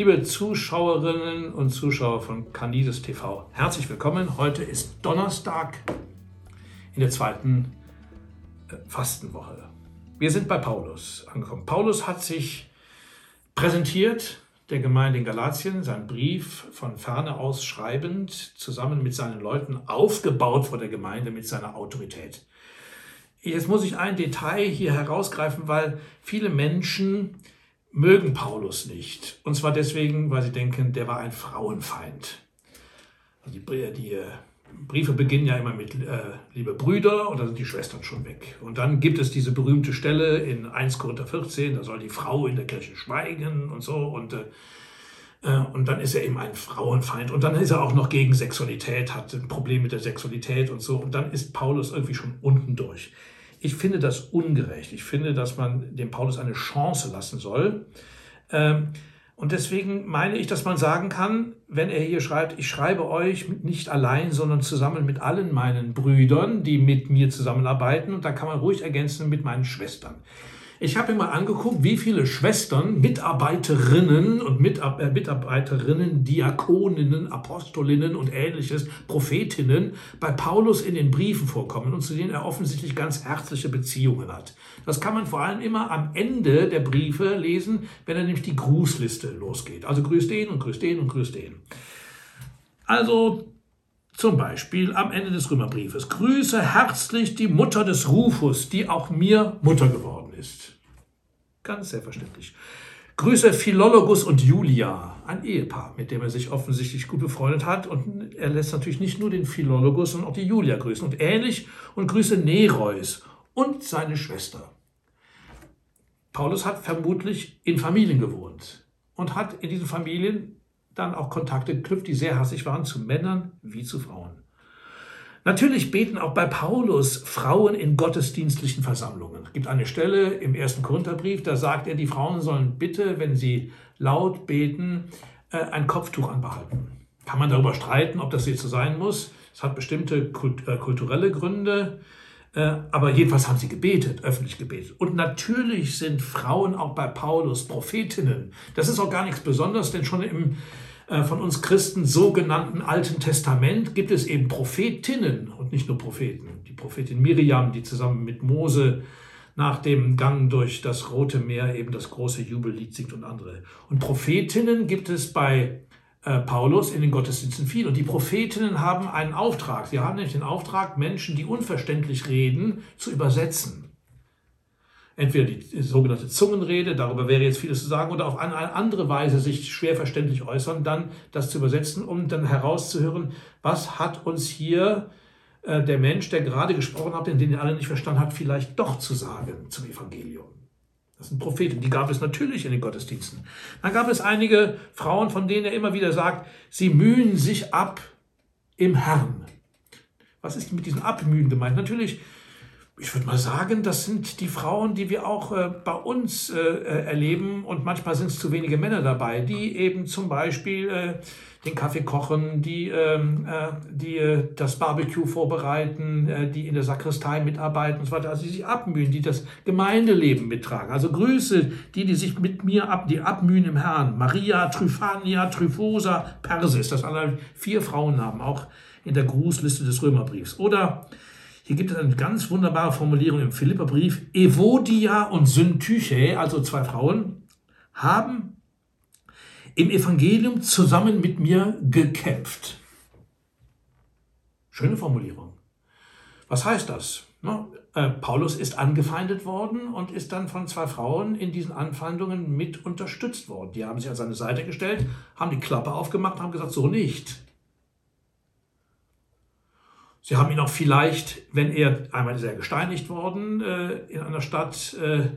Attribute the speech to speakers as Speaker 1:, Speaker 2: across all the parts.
Speaker 1: Liebe Zuschauerinnen und Zuschauer von Candides TV, herzlich willkommen. Heute ist Donnerstag in der zweiten äh, Fastenwoche. Wir sind bei Paulus angekommen. Paulus hat sich präsentiert der Gemeinde in Galatien, seinen Brief von ferne aus schreibend, zusammen mit seinen Leuten, aufgebaut vor der Gemeinde mit seiner Autorität. Jetzt muss ich ein Detail hier herausgreifen, weil viele Menschen mögen Paulus nicht. Und zwar deswegen, weil sie denken, der war ein Frauenfeind. Also die, die äh, Briefe beginnen ja immer mit äh, liebe Brüder und da sind die Schwestern schon weg. Und dann gibt es diese berühmte Stelle in 1 Korinther 14, da soll die Frau in der Kirche schweigen und so. Und, äh, äh, und dann ist er eben ein Frauenfeind. Und dann ist er auch noch gegen Sexualität, hat ein Problem mit der Sexualität und so. Und dann ist Paulus irgendwie schon unten durch. Ich finde das ungerecht. Ich finde, dass man dem Paulus eine Chance lassen soll. Ähm, und deswegen meine ich, dass man sagen kann, wenn er hier schreibt, ich schreibe euch nicht allein, sondern zusammen mit allen meinen Brüdern, die mit mir zusammenarbeiten. Und da kann man ruhig ergänzen mit meinen Schwestern. Ich habe mir mal angeguckt, wie viele Schwestern, Mitarbeiterinnen und äh, Mitarbeiterinnen, Diakoninnen, Apostolinnen und ähnliches, Prophetinnen bei Paulus in den Briefen vorkommen und zu denen er offensichtlich ganz herzliche Beziehungen hat. Das kann man vor allem immer am Ende der Briefe lesen, wenn er nämlich die Grußliste losgeht. Also grüß den und grüß den und grüß den. Also zum Beispiel am Ende des Römerbriefes. Grüße herzlich die Mutter des Rufus, die auch mir Mutter geworden ist. Ganz selbstverständlich. Grüße Philologus und Julia, ein Ehepaar, mit dem er sich offensichtlich gut befreundet hat. Und er lässt natürlich nicht nur den Philologus, sondern auch die Julia grüßen. Und ähnlich und Grüße Nereus und seine Schwester. Paulus hat vermutlich in Familien gewohnt und hat in diesen Familien dann auch Kontakte geknüpft, die sehr hassig waren, zu Männern wie zu Frauen. Natürlich beten auch bei Paulus Frauen in gottesdienstlichen Versammlungen. Es gibt eine Stelle im ersten Korintherbrief, da sagt er, die Frauen sollen bitte, wenn sie laut beten, äh, ein Kopftuch anbehalten. Kann man darüber streiten, ob das jetzt so sein muss. Es hat bestimmte äh, kulturelle Gründe. Äh, aber jedenfalls haben sie gebetet, öffentlich gebetet. Und natürlich sind Frauen auch bei Paulus Prophetinnen. Das ist auch gar nichts Besonderes, denn schon im äh, von uns Christen sogenannten Alten Testament gibt es eben Prophetinnen und nicht nur Propheten. Die Prophetin Miriam, die zusammen mit Mose nach dem Gang durch das Rote Meer eben das große Jubellied singt und andere. Und Prophetinnen gibt es bei äh, Paulus in den Gottesdiensten viel. Und die Prophetinnen haben einen Auftrag. Sie haben nämlich den Auftrag, Menschen, die unverständlich reden, zu übersetzen entweder die sogenannte Zungenrede, darüber wäre jetzt vieles zu sagen, oder auf eine andere Weise sich schwer verständlich äußern, dann das zu übersetzen, um dann herauszuhören, was hat uns hier äh, der Mensch, der gerade gesprochen hat, den den alle nicht verstanden hat, vielleicht doch zu sagen zum Evangelium. Das sind Propheten, die gab es natürlich in den Gottesdiensten. Dann gab es einige Frauen, von denen er immer wieder sagt, sie mühen sich ab im Herrn. Was ist mit diesem Abmühen gemeint? Natürlich ich würde mal sagen, das sind die Frauen, die wir auch äh, bei uns äh, äh erleben und manchmal sind es zu wenige Männer dabei, die eben zum Beispiel äh, den Kaffee kochen, die, ähm, äh, die äh, das Barbecue vorbereiten, die in der Sakristei mitarbeiten und so weiter, also die sich abmühen, die das Gemeindeleben mittragen. Also Grüße, die, die sich mit mir ab, die abmühen im Herrn. Maria, Tryphania, Tryphosa, Persis, das sind alle vier Frauennamen, auch in der Grußliste des Römerbriefs. Oder hier gibt es eine ganz wunderbare Formulierung im Philipperbrief. Evodia und Syntyche, also zwei Frauen, haben im Evangelium zusammen mit mir gekämpft. Schöne Formulierung. Was heißt das? Äh, Paulus ist angefeindet worden und ist dann von zwei Frauen in diesen Anfeindungen mit unterstützt worden. Die haben sich an seine Seite gestellt, haben die Klappe aufgemacht haben gesagt, so nicht. Sie haben ihn auch vielleicht, wenn er einmal er gesteinigt worden äh, in einer Stadt, äh,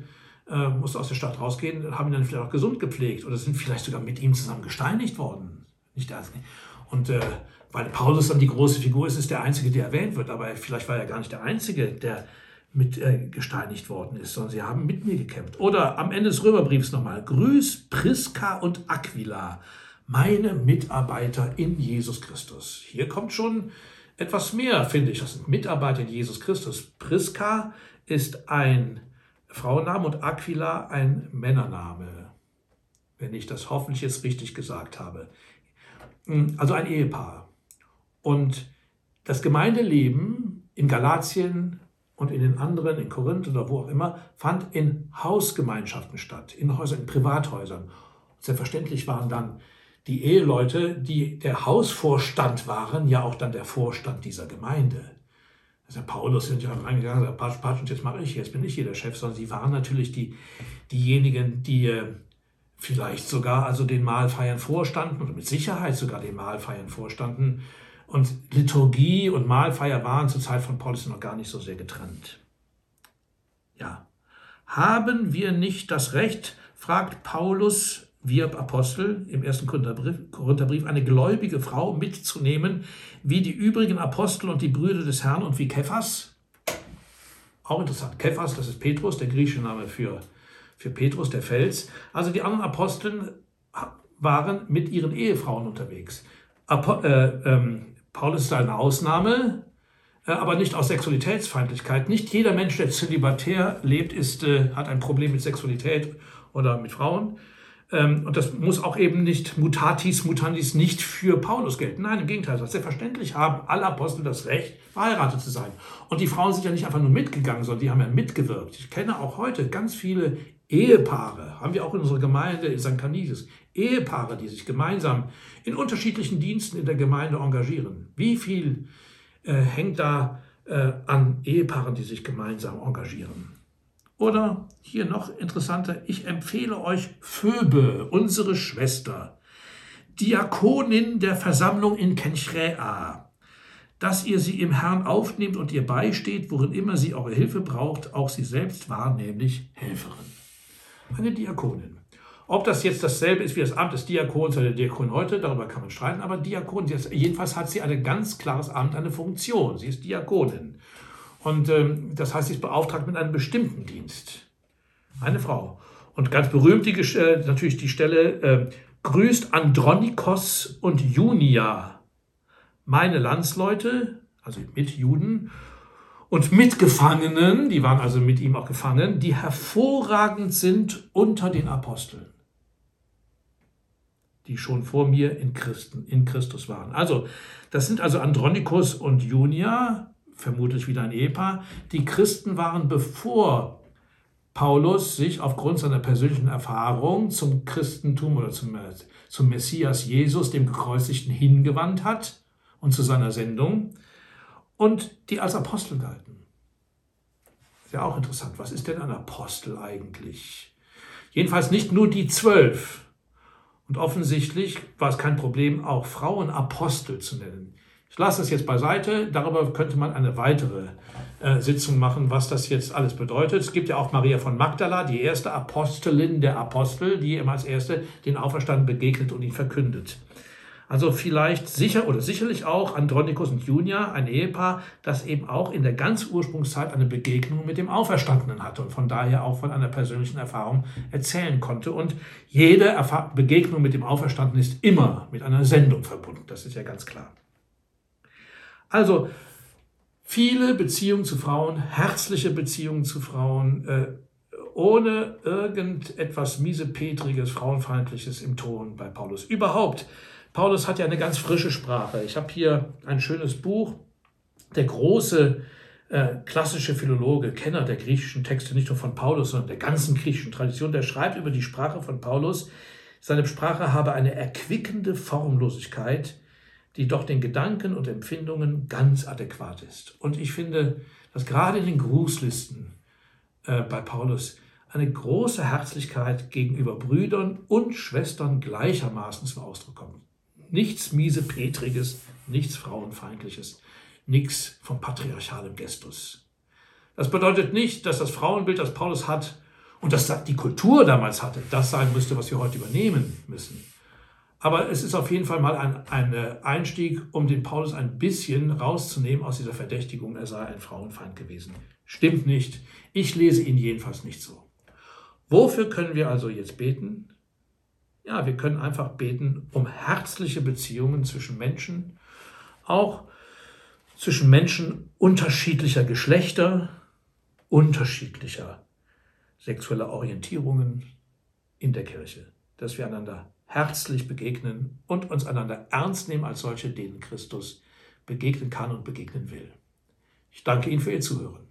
Speaker 1: äh, musste aus der Stadt rausgehen, haben ihn dann vielleicht auch gesund gepflegt oder sind vielleicht sogar mit ihm zusammen gesteinigt worden. Nicht das, und äh, weil Paulus dann die große Figur ist, ist der Einzige, der erwähnt wird, aber vielleicht war er gar nicht der Einzige, der mit äh, gesteinigt worden ist, sondern sie haben mit mir gekämpft. Oder am Ende des Römerbriefs nochmal, Grüß Priska und Aquila, meine Mitarbeiter in Jesus Christus. Hier kommt schon etwas mehr, finde ich. Das sind Mitarbeiter in Jesus Christus. Priska ist ein Frauenname und Aquila ein Männername. wenn ich das hoffentlich jetzt richtig gesagt habe. Hm, also ein Ehepaar. Und das Gemeindeleben in Galatien und in den anderen, in Korinth oder wo auch immer, fand in Hausgemeinschaften statt, in Häusern, in Privathäusern. Selbstverständlich waren dann die Eheleute, die der Hausvorstand waren, ja auch dann der Vorstand dieser Gemeinde. Also Paulus sind ja reingegangen, gesagt, Patsch, Patsch, und jetzt mache ich, jetzt bin ich hier der Chef, sondern sie waren natürlich die, diejenigen, die äh, vielleicht sogar also den Mahlfeiern vorstanden oder mit Sicherheit sogar den Mahlfeiern vorstanden. Und Liturgie und Mahlfeier waren zur Zeit von Paulus noch gar nicht so sehr getrennt. Ja. Haben wir nicht das Recht, fragt Paulus, wir Apostel im ersten Korintherbrief, eine gläubige Frau mitzunehmen, wie die übrigen Apostel und die Brüder des Herrn und wie Kephas. Auch interessant. Kephas, das ist Petrus, der griechische Name für, für Petrus, der Fels. Also die anderen Aposteln waren mit ihren Ehefrauen unterwegs. Apo äh, ähm, Paulus ist eine Ausnahme, äh, aber nicht aus Sexualitätsfeindlichkeit. Nicht jeder Mensch, der zölibatär lebt, ist, äh, hat ein Problem mit Sexualität oder mit Frauen. Ähm, und das muss auch eben nicht mutatis mutandis nicht für Paulus gelten. Nein, im Gegenteil. Selbstverständlich haben alle Apostel das Recht, verheiratet zu sein. Und die Frauen sind ja nicht einfach nur mitgegangen, sondern die haben ja mitgewirkt. Ich kenne auch heute ganz viele Ehepaare, haben wir auch in unserer Gemeinde in St. Canises, Ehepaare, die sich gemeinsam in unterschiedlichen Diensten in der Gemeinde engagieren. Wie viel äh, hängt da äh, an Ehepaaren, die sich gemeinsam engagieren? Oder hier noch interessanter, ich empfehle euch Phoebe, unsere Schwester, Diakonin der Versammlung in Kenchrea, dass ihr sie im Herrn aufnehmt und ihr beisteht, worin immer sie eure Hilfe braucht, auch sie selbst war nämlich Helferin. Eine Diakonin. Ob das jetzt dasselbe ist wie das Amt des Diakons oder der Diakon heute, darüber kann man streiten, aber Diakon, jedenfalls hat sie ein ganz klares Amt, eine Funktion. Sie ist Diakonin. Und ähm, das heißt, sie ist beauftragt mit einem bestimmten Dienst. Eine Frau. Und ganz berühmt die, äh, natürlich die Stelle, äh, grüßt Andronikos und Junia, meine Landsleute, also mit Juden, und Mitgefangenen, die waren also mit ihm auch gefangen, die hervorragend sind unter den Aposteln, die schon vor mir in, Christen, in Christus waren. Also, das sind also Andronikos und Junia, vermutlich wieder ein Ehepaar, die Christen waren, bevor Paulus sich aufgrund seiner persönlichen Erfahrung zum Christentum oder zum, zum Messias Jesus, dem Gekreuzigten, hingewandt hat und zu seiner Sendung und die als Apostel galten. Ist ja auch interessant. Was ist denn ein Apostel eigentlich? Jedenfalls nicht nur die zwölf. Und offensichtlich war es kein Problem, auch Frauen Apostel zu nennen. Ich lasse das jetzt beiseite. Darüber könnte man eine weitere äh, Sitzung machen, was das jetzt alles bedeutet. Es gibt ja auch Maria von Magdala, die erste Apostelin der Apostel, die ihm als erste den Auferstanden begegnet und ihn verkündet. Also vielleicht sicher oder sicherlich auch Andronikus und Junia, ein Ehepaar, das eben auch in der ganz Ursprungszeit eine Begegnung mit dem Auferstandenen hatte und von daher auch von einer persönlichen Erfahrung erzählen konnte. Und jede Begegnung mit dem Auferstandenen ist immer mit einer Sendung verbunden. Das ist ja ganz klar. Also viele Beziehungen zu Frauen, herzliche Beziehungen zu Frauen, äh, ohne irgendetwas miesepetriges, frauenfeindliches im Ton bei Paulus. Überhaupt, Paulus hat ja eine ganz frische Sprache. Ich habe hier ein schönes Buch, der große äh, klassische Philologe, Kenner der griechischen Texte, nicht nur von Paulus, sondern der ganzen griechischen Tradition, der schreibt über die Sprache von Paulus, seine Sprache habe eine erquickende Formlosigkeit, die doch den Gedanken und Empfindungen ganz adäquat ist. Und ich finde, dass gerade in den Grußlisten äh, bei Paulus eine große Herzlichkeit gegenüber Brüdern und Schwestern gleichermaßen zum Ausdruck kommt. Nichts miesepetriges, nichts frauenfeindliches, nichts vom patriarchalen Gestus. Das bedeutet nicht, dass das Frauenbild, das Paulus hat und das die Kultur damals hatte, das sein müsste, was wir heute übernehmen müssen. Aber es ist auf jeden Fall mal ein, ein Einstieg, um den Paulus ein bisschen rauszunehmen aus dieser Verdächtigung, er sei ein Frauenfeind gewesen. Stimmt nicht. Ich lese ihn jedenfalls nicht so. Wofür können wir also jetzt beten? Ja, wir können einfach beten um herzliche Beziehungen zwischen Menschen, auch zwischen Menschen unterschiedlicher Geschlechter, unterschiedlicher sexueller Orientierungen in der Kirche. dass wir einander herzlich begegnen und uns einander ernst nehmen als solche, denen Christus begegnen kann und begegnen will. Ich danke Ihnen für Ihr Zuhören.